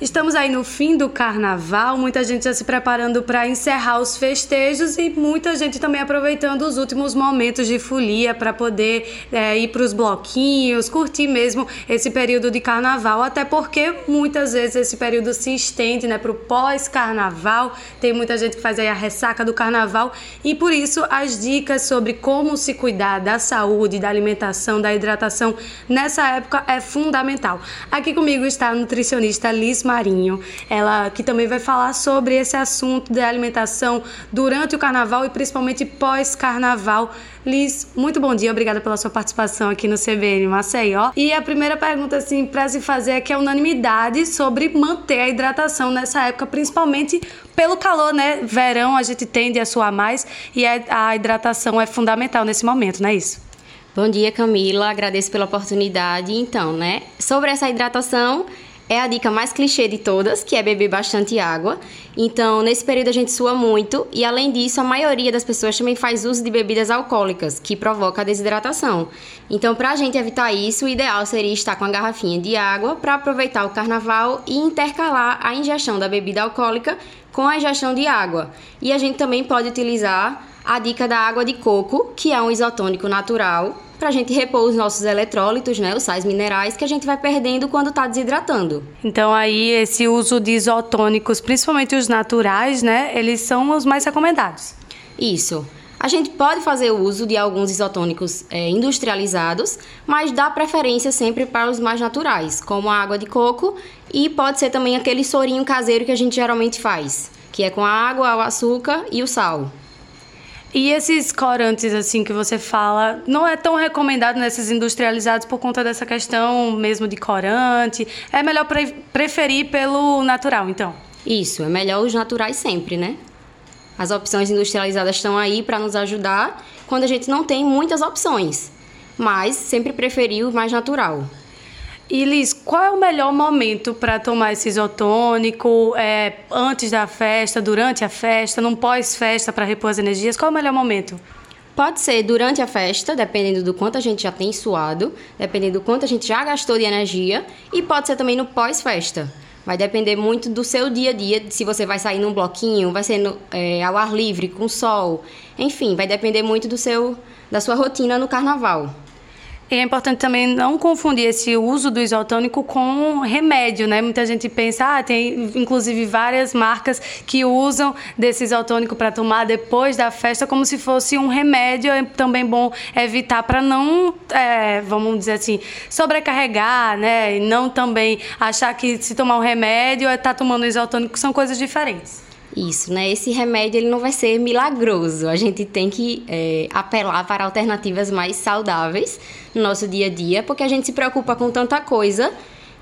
Estamos aí no fim do carnaval, muita gente já se preparando para encerrar os festejos e muita gente também aproveitando os últimos momentos de folia para poder é, ir para os bloquinhos, curtir mesmo esse período de carnaval, até porque muitas vezes esse período se estende né, para o pós-carnaval, tem muita gente que faz aí a ressaca do carnaval e por isso as dicas sobre como se cuidar da saúde, da alimentação, da hidratação nessa época é fundamental. Aqui comigo está a nutricionista Liz Marinho, ela que também vai falar sobre esse assunto da alimentação durante o carnaval e principalmente pós-carnaval. Liz, muito bom dia, obrigada pela sua participação aqui no CBN Maceió. E a primeira pergunta, assim, para se fazer é que é unanimidade sobre manter a hidratação nessa época, principalmente pelo calor, né? Verão a gente tende a suar mais e a hidratação é fundamental nesse momento, não é isso? Bom dia, Camila. Agradeço pela oportunidade. Então, né, sobre essa hidratação, é a dica mais clichê de todas, que é beber bastante água. Então, nesse período a gente sua muito e além disso, a maioria das pessoas também faz uso de bebidas alcoólicas, que provoca a desidratação. Então, para a gente evitar isso, o ideal seria estar com a garrafinha de água para aproveitar o carnaval e intercalar a ingestão da bebida alcoólica com a ingestão de água. E a gente também pode utilizar a dica da água de coco, que é um isotônico natural para a gente repor os nossos eletrólitos, né, os sais minerais que a gente vai perdendo quando está desidratando. Então aí esse uso de isotônicos, principalmente os naturais, né, eles são os mais recomendados. Isso. A gente pode fazer uso de alguns isotônicos é, industrializados, mas dá preferência sempre para os mais naturais, como a água de coco e pode ser também aquele sorinho caseiro que a gente geralmente faz, que é com a água, o açúcar e o sal. E esses corantes, assim, que você fala, não é tão recomendado nesses industrializados por conta dessa questão mesmo de corante. É melhor pre preferir pelo natural, então? Isso, é melhor os naturais sempre, né? As opções industrializadas estão aí para nos ajudar quando a gente não tem muitas opções, mas sempre preferir o mais natural. E Liz, qual é o melhor momento para tomar esse isotônico? É, antes da festa, durante a festa, num pós-festa para repor as energias? Qual é o melhor momento? Pode ser durante a festa, dependendo do quanto a gente já tem suado, dependendo do quanto a gente já gastou de energia, e pode ser também no pós-festa. Vai depender muito do seu dia a dia, se você vai sair num bloquinho, vai ser no, é, ao ar livre, com sol. Enfim, vai depender muito do seu, da sua rotina no carnaval. E é importante também não confundir esse uso do isotônico com remédio, né? Muita gente pensa, ah, tem inclusive várias marcas que usam desse isotônico para tomar depois da festa como se fosse um remédio. É também bom evitar para não, é, vamos dizer assim, sobrecarregar, né? E não também achar que se tomar um remédio é estar tá tomando isotônico, são coisas diferentes. Isso, né? Esse remédio ele não vai ser milagroso. A gente tem que é, apelar para alternativas mais saudáveis no nosso dia a dia, porque a gente se preocupa com tanta coisa,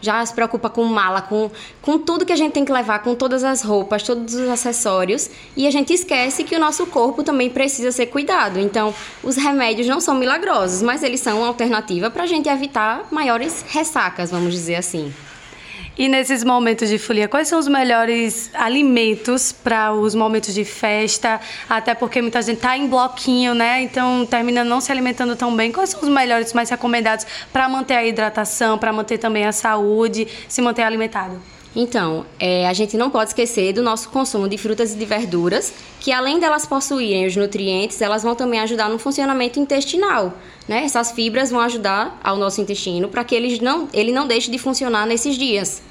já se preocupa com mala, com, com tudo que a gente tem que levar, com todas as roupas, todos os acessórios, e a gente esquece que o nosso corpo também precisa ser cuidado. Então, os remédios não são milagrosos, mas eles são uma alternativa para a gente evitar maiores ressacas, vamos dizer assim. E nesses momentos de folia, quais são os melhores alimentos para os momentos de festa? Até porque muita gente está em bloquinho, né? Então termina não se alimentando tão bem. Quais são os melhores, mais recomendados para manter a hidratação, para manter também a saúde, se manter alimentado? Então, é, a gente não pode esquecer do nosso consumo de frutas e de verduras, que além delas possuírem os nutrientes, elas vão também ajudar no funcionamento intestinal. Né? Essas fibras vão ajudar ao nosso intestino para que ele não, ele não deixe de funcionar nesses dias.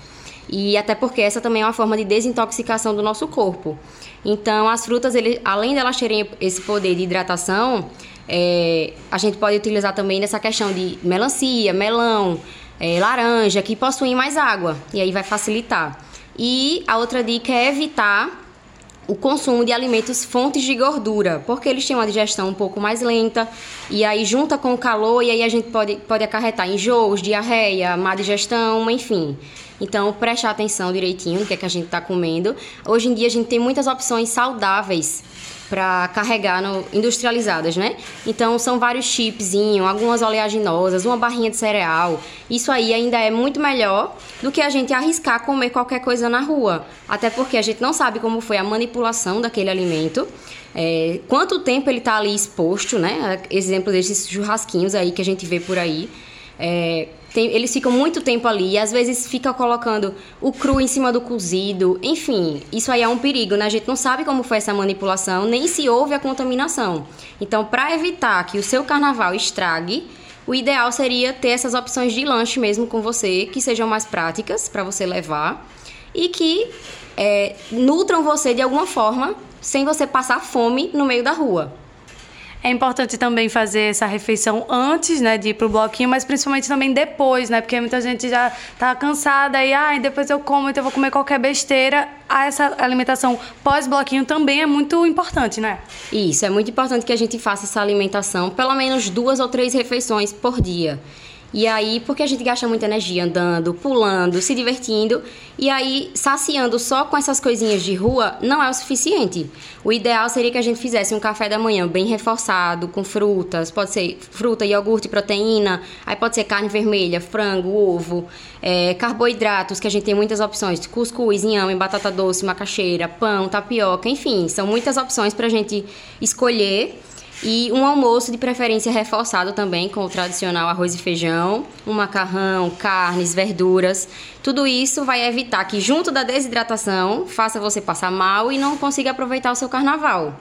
E até porque essa também é uma forma de desintoxicação do nosso corpo. Então, as frutas, ele, além delas terem esse poder de hidratação, é, a gente pode utilizar também nessa questão de melancia, melão, é, laranja, que possuem mais água, e aí vai facilitar. E a outra dica é evitar o consumo de alimentos fontes de gordura, porque eles têm uma digestão um pouco mais lenta, e aí junta com o calor, e aí a gente pode, pode acarretar enjoos, diarreia, má digestão, enfim. Então, prestar atenção direitinho no que é que a gente está comendo. Hoje em dia a gente tem muitas opções saudáveis para carregar no, industrializadas, né? Então são vários chipzinhos, algumas oleaginosas, uma barrinha de cereal. Isso aí ainda é muito melhor do que a gente arriscar comer qualquer coisa na rua. Até porque a gente não sabe como foi a manipulação daquele alimento. É, quanto tempo ele está ali exposto, né? Exemplo desses churrasquinhos aí que a gente vê por aí. É, tem, eles ficam muito tempo ali e às vezes fica colocando o cru em cima do cozido. Enfim, isso aí é um perigo, né? A gente não sabe como foi essa manipulação, nem se houve a contaminação. Então, para evitar que o seu carnaval estrague, o ideal seria ter essas opções de lanche mesmo com você, que sejam mais práticas para você levar e que é, nutram você de alguma forma, sem você passar fome no meio da rua. É importante também fazer essa refeição antes, né, de ir pro bloquinho, mas principalmente também depois, né? Porque muita gente já tá cansada e, ah, depois eu como, então eu vou comer qualquer besteira. Ah, essa alimentação pós-bloquinho também é muito importante, né? Isso, é muito importante que a gente faça essa alimentação pelo menos duas ou três refeições por dia. E aí, porque a gente gasta muita energia andando, pulando, se divertindo, e aí saciando só com essas coisinhas de rua não é o suficiente. O ideal seria que a gente fizesse um café da manhã bem reforçado, com frutas, pode ser fruta, iogurte, proteína, aí pode ser carne vermelha, frango, ovo, é, carboidratos, que a gente tem muitas opções, cuscuz, inhame, batata doce, macaxeira, pão, tapioca, enfim, são muitas opções para a gente escolher e um almoço de preferência reforçado também com o tradicional arroz e feijão, um macarrão, carnes, verduras. Tudo isso vai evitar que, junto da desidratação, faça você passar mal e não consiga aproveitar o seu carnaval.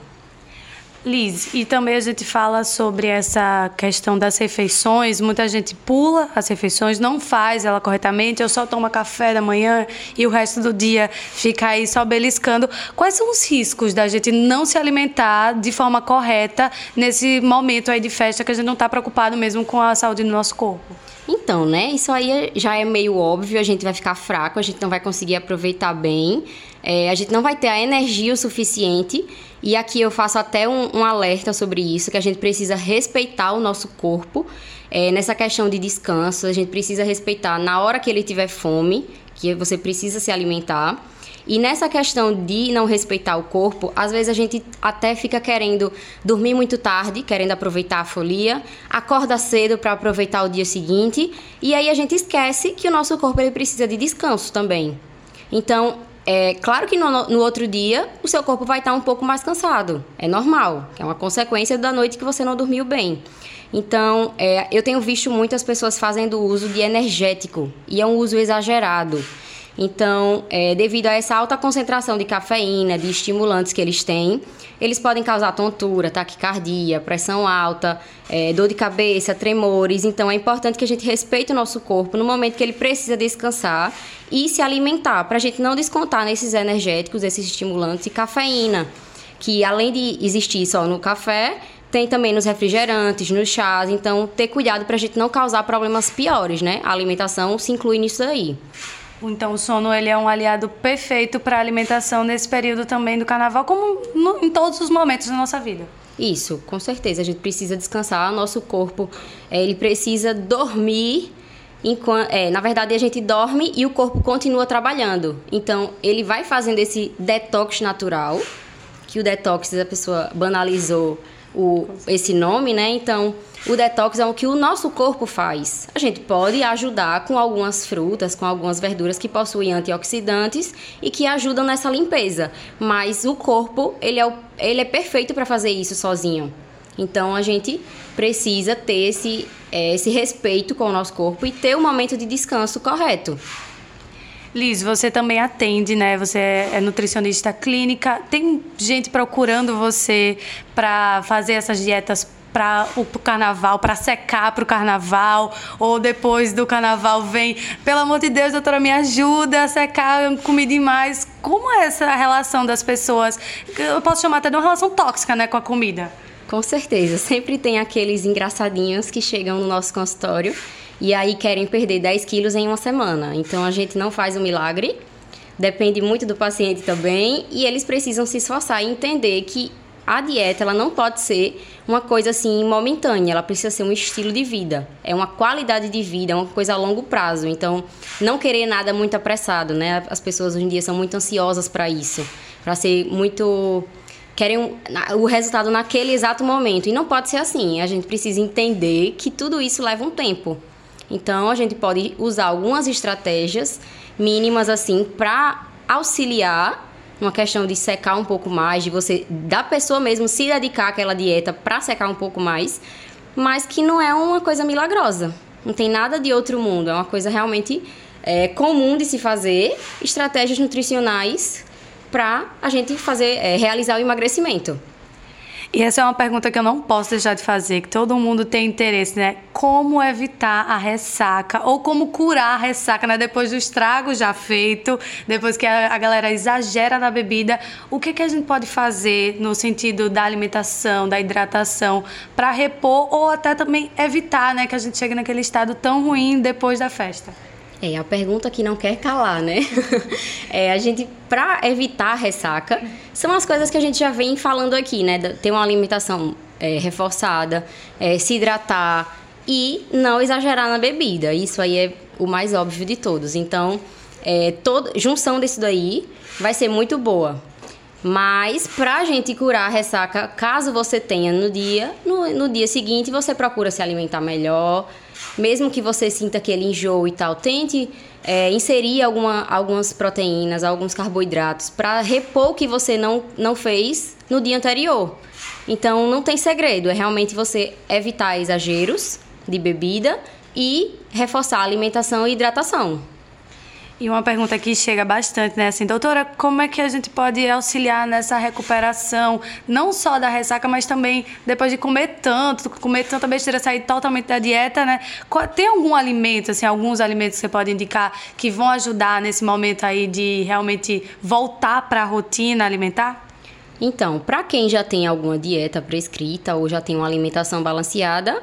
Liz, e também a gente fala sobre essa questão das refeições. Muita gente pula as refeições, não faz ela corretamente, ou só toma café da manhã e o resto do dia fica aí só beliscando. Quais são os riscos da gente não se alimentar de forma correta nesse momento aí de festa que a gente não está preocupado mesmo com a saúde do nosso corpo? Então, né? Isso aí já é meio óbvio, a gente vai ficar fraco, a gente não vai conseguir aproveitar bem, é, a gente não vai ter a energia o suficiente e aqui eu faço até um, um alerta sobre isso, que a gente precisa respeitar o nosso corpo é, nessa questão de descanso. A gente precisa respeitar na hora que ele tiver fome, que você precisa se alimentar. E nessa questão de não respeitar o corpo, às vezes a gente até fica querendo dormir muito tarde, querendo aproveitar a folia, acorda cedo para aproveitar o dia seguinte, e aí a gente esquece que o nosso corpo ele precisa de descanso também. Então, é claro que no, no, outro dia o seu corpo vai estar um pouco mais cansado. É normal, é uma consequência da noite que você não dormiu bem. Então, é, eu tenho visto muitas pessoas fazendo uso de energético e é um uso exagerado. Então, é, devido a essa alta concentração de cafeína, de estimulantes que eles têm, eles podem causar tontura, taquicardia, pressão alta, é, dor de cabeça, tremores. Então, é importante que a gente respeite o nosso corpo no momento que ele precisa descansar e se alimentar, para a gente não descontar nesses energéticos, esses estimulantes e cafeína, que além de existir só no café, tem também nos refrigerantes, nos chás. Então, ter cuidado para a gente não causar problemas piores, né? A alimentação se inclui nisso aí. Então o sono ele é um aliado perfeito para a alimentação nesse período também do carnaval, como no, em todos os momentos da nossa vida. Isso, com certeza. A gente precisa descansar, nosso corpo é, ele precisa dormir. Enquanto, é, na verdade, a gente dorme e o corpo continua trabalhando. Então, ele vai fazendo esse detox natural, que o detox a pessoa banalizou o, esse nome, né? Então, o detox é o que o nosso corpo faz. A gente pode ajudar com algumas frutas, com algumas verduras que possuem antioxidantes e que ajudam nessa limpeza, mas o corpo, ele é, o, ele é perfeito para fazer isso sozinho. Então a gente precisa ter esse, é, esse respeito com o nosso corpo e ter o um momento de descanso correto. Liz, você também atende, né? Você é nutricionista clínica. Tem gente procurando você para fazer essas dietas para o carnaval, para secar para o carnaval, ou depois do carnaval vem, pelo amor de Deus, doutora, me ajuda a secar, eu comi demais. Como é essa relação das pessoas? Eu posso chamar até de uma relação tóxica, né, com a comida. Com certeza, sempre tem aqueles engraçadinhos que chegam no nosso consultório e aí querem perder 10 quilos em uma semana. Então a gente não faz um milagre, depende muito do paciente também, e eles precisam se esforçar e entender que a dieta ela não pode ser uma coisa assim momentânea, ela precisa ser um estilo de vida, é uma qualidade de vida, é uma coisa a longo prazo. Então, não querer nada muito apressado, né? As pessoas hoje em dia são muito ansiosas para isso, para ser muito querem o resultado naquele exato momento e não pode ser assim. A gente precisa entender que tudo isso leva um tempo. Então, a gente pode usar algumas estratégias mínimas assim para auxiliar uma questão de secar um pouco mais, de você, da pessoa mesmo, se dedicar àquela dieta para secar um pouco mais, mas que não é uma coisa milagrosa. Não tem nada de outro mundo, é uma coisa realmente é, comum de se fazer, estratégias nutricionais para a gente fazer, é, realizar o emagrecimento. E essa é uma pergunta que eu não posso deixar de fazer, que todo mundo tem interesse, né? Como evitar a ressaca ou como curar a ressaca, né? Depois do estrago já feito, depois que a, galera exagera na bebida, o que, que a gente pode fazer no sentido da alimentação, da hidratação, para repor ou até também evitar, né? Que a gente chegue naquele estado tão ruim depois da festa? É, a pergunta que não quer calar, né? é, a gente, para evitar a ressaca, são as coisas que a gente já vem falando aqui, né? Ter uma alimentação é, reforçada, é, se hidratar e não exagerar na bebida. Isso aí é o mais óbvio de todos. Então, é, toda, junção disso daí vai ser muito boa. Mas para a gente curar a ressaca, caso você tenha no dia, no, no dia seguinte você procura se alimentar melhor, mesmo que você sinta aquele enjoo e tal, tente é, inserir alguma, algumas proteínas, alguns carboidratos para repor o que você não, não fez no dia anterior. Então não tem segredo, é realmente você evitar exageros de bebida e reforçar a alimentação e hidratação. E uma pergunta que chega bastante, né? Assim, doutora, como é que a gente pode auxiliar nessa recuperação, não só da ressaca, mas também depois de comer tanto, comer tanta besteira, sair totalmente da dieta, né? Tem algum alimento, assim, alguns alimentos que você pode indicar que vão ajudar nesse momento aí de realmente voltar para a rotina alimentar? Então, para quem já tem alguma dieta prescrita ou já tem uma alimentação balanceada,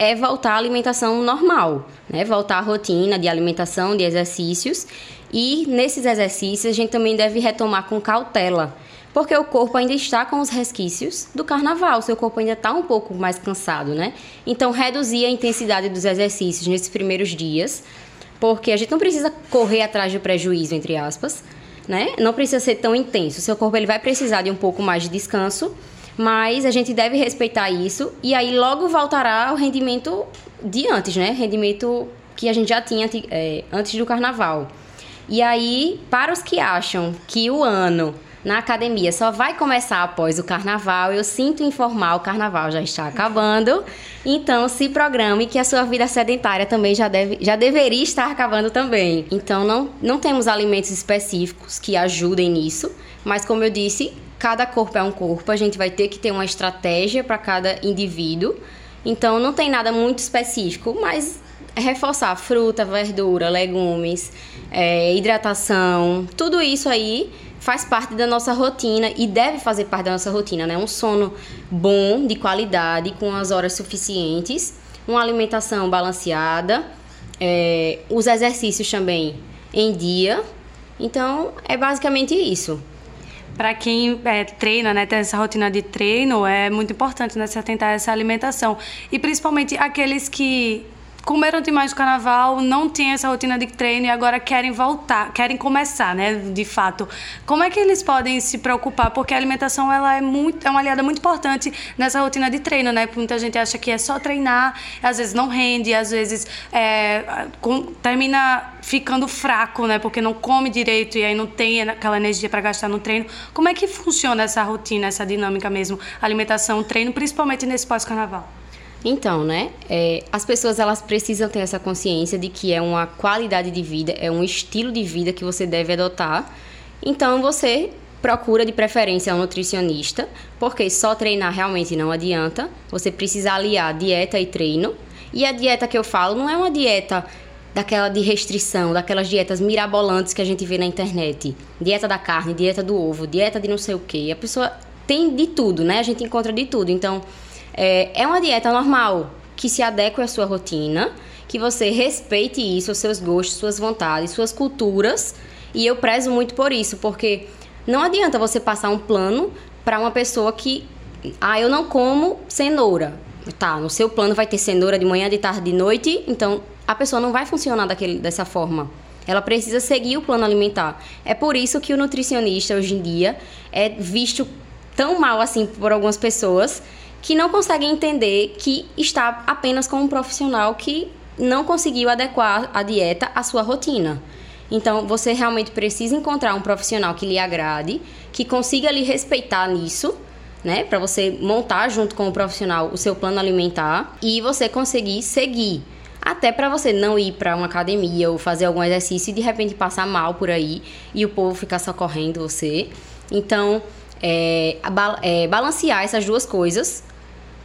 é voltar à alimentação normal, né? Voltar à rotina de alimentação, de exercícios. E nesses exercícios a gente também deve retomar com cautela, porque o corpo ainda está com os resquícios do carnaval, seu corpo ainda está um pouco mais cansado, né? Então, reduzir a intensidade dos exercícios nesses primeiros dias, porque a gente não precisa correr atrás do prejuízo, entre aspas, né? Não precisa ser tão intenso. Seu corpo ele vai precisar de um pouco mais de descanso mas a gente deve respeitar isso e aí logo voltará ao rendimento de antes, né? Rendimento que a gente já tinha é, antes do carnaval. E aí, para os que acham que o ano na academia só vai começar após o carnaval, eu sinto informar, o carnaval já está acabando. Então, se programe que a sua vida sedentária também já, deve, já deveria estar acabando também. Então, não, não temos alimentos específicos que ajudem nisso, mas como eu disse, cada corpo é um corpo, a gente vai ter que ter uma estratégia para cada indivíduo. Então não tem nada muito específico, mas reforçar fruta, verdura, legumes, é, hidratação, tudo isso aí faz parte da nossa rotina e deve fazer parte da nossa rotina, né? Um sono bom, de qualidade, com as horas suficientes, uma alimentação balanceada, é, os exercícios também em dia. Então é basicamente isso para quem é, treina, né, tem essa rotina de treino, é muito importante né, atentar a essa alimentação. E principalmente aqueles que comeram demais no carnaval, não tinham essa rotina de treino e agora querem voltar, querem começar, né, de fato. Como é que eles podem se preocupar? Porque a alimentação ela é muito, é uma aliada muito importante nessa rotina de treino, né? Muita gente acha que é só treinar, às vezes não rende, às vezes é, termina ficando fraco, né? Porque não come direito e aí não tem aquela energia para gastar no treino. Como é que funciona essa rotina, essa dinâmica mesmo, alimentação, treino, principalmente nesse pós-carnaval? Então, né, é, as pessoas elas precisam ter essa consciência de que é uma qualidade de vida, é um estilo de vida que você deve adotar. Então, você procura de preferência um nutricionista, porque só treinar realmente não adianta. Você precisa aliar dieta e treino. E a dieta que eu falo não é uma dieta daquela de restrição, daquelas dietas mirabolantes que a gente vê na internet. Dieta da carne, dieta do ovo, dieta de não sei o quê. A pessoa tem de tudo, né? A gente encontra de tudo. Então, é, é uma dieta normal, que se adeque à sua rotina, que você respeite isso, seus gostos, suas vontades, suas culturas. E eu prezo muito por isso, porque não adianta você passar um plano para uma pessoa que, ah, eu não como cenoura. Tá, no seu plano vai ter cenoura de manhã, de tarde, de noite, então a pessoa não vai funcionar daquele, dessa forma. Ela precisa seguir o plano alimentar. É por isso que o nutricionista hoje em dia é visto tão mal assim por algumas pessoas que não conseguem entender que está apenas com um profissional que não conseguiu adequar a dieta à sua rotina. Então, você realmente precisa encontrar um profissional que lhe agrade, que consiga lhe respeitar nisso, né? Para você montar junto com o profissional o seu plano alimentar e você conseguir seguir. até para você não ir para uma academia ou fazer algum exercício e de repente passar mal por aí e o povo ficar socorrendo você. Então, é, é, balancear essas duas coisas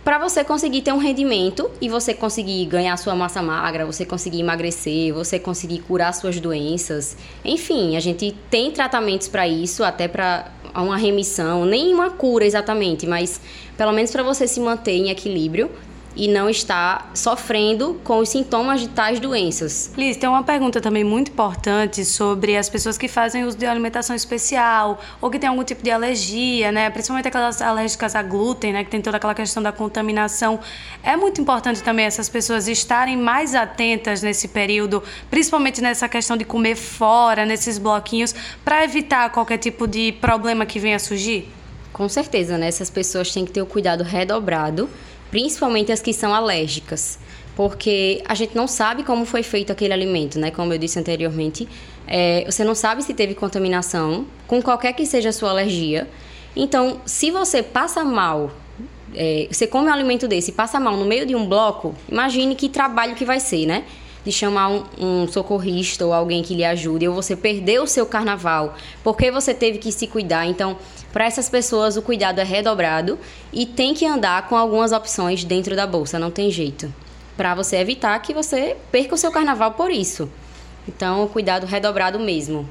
para você conseguir ter um rendimento e você conseguir ganhar sua massa magra, você conseguir emagrecer, você conseguir curar suas doenças. Enfim, a gente tem tratamentos para isso, até para uma remissão, nem uma cura exatamente, mas pelo menos para você se manter em equilíbrio e não estar sofrendo com os sintomas de tais doenças. Liz, tem uma pergunta também muito importante sobre as pessoas que fazem uso de alimentação especial ou que têm algum tipo de alergia, né? Principalmente aquelas alérgicas a glúten, né? Que tem toda aquela questão da contaminação. É muito importante também essas pessoas estarem mais atentas nesse período, principalmente nessa questão de comer fora, nesses bloquinhos, para evitar qualquer tipo de problema que venha a surgir? Com certeza, né? Essas pessoas têm que ter o cuidado redobrado principalmente as que são alérgicas, porque a gente não sabe como foi feito aquele alimento, né? Como eu disse anteriormente, é, você não sabe se teve contaminação com qualquer que seja a sua alergia. Então, se você passa mal, é, você come um alimento desse e passa mal no meio de um bloco, imagine que trabalho que vai ser, né? de chamar um, um, socorrista ou alguém que lhe ajude, ou você perdeu o seu carnaval, porque você teve que se cuidar. Então, para essas pessoas, o cuidado é redobrado e tem que andar com algumas opções dentro da bolsa, não tem jeito. Para você evitar que você perca o seu carnaval por isso. Então, cuidado redobrado mesmo.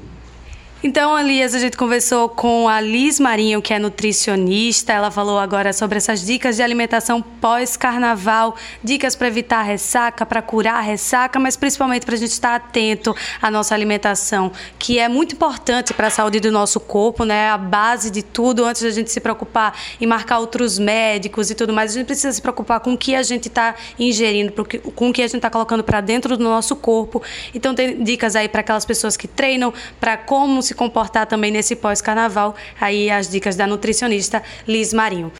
Então, Elias, a gente conversou com a Liz Marinho, que é nutricionista. Ela falou agora sobre essas dicas de alimentação pós-carnaval, dicas para evitar ressaca, para curar ressaca, mas principalmente para a gente estar atento à nossa alimentação, que é muito importante para a saúde do nosso corpo, né? A base de tudo, antes da gente se preocupar em marcar outros médicos e tudo mais, a gente precisa se preocupar com o que a gente está ingerindo, com o que a gente está colocando para dentro do nosso corpo. Então, tem dicas aí para aquelas pessoas que treinam, para como se comportar também nesse pós-carnaval. Aí as dicas da nutricionista Liz Marinho.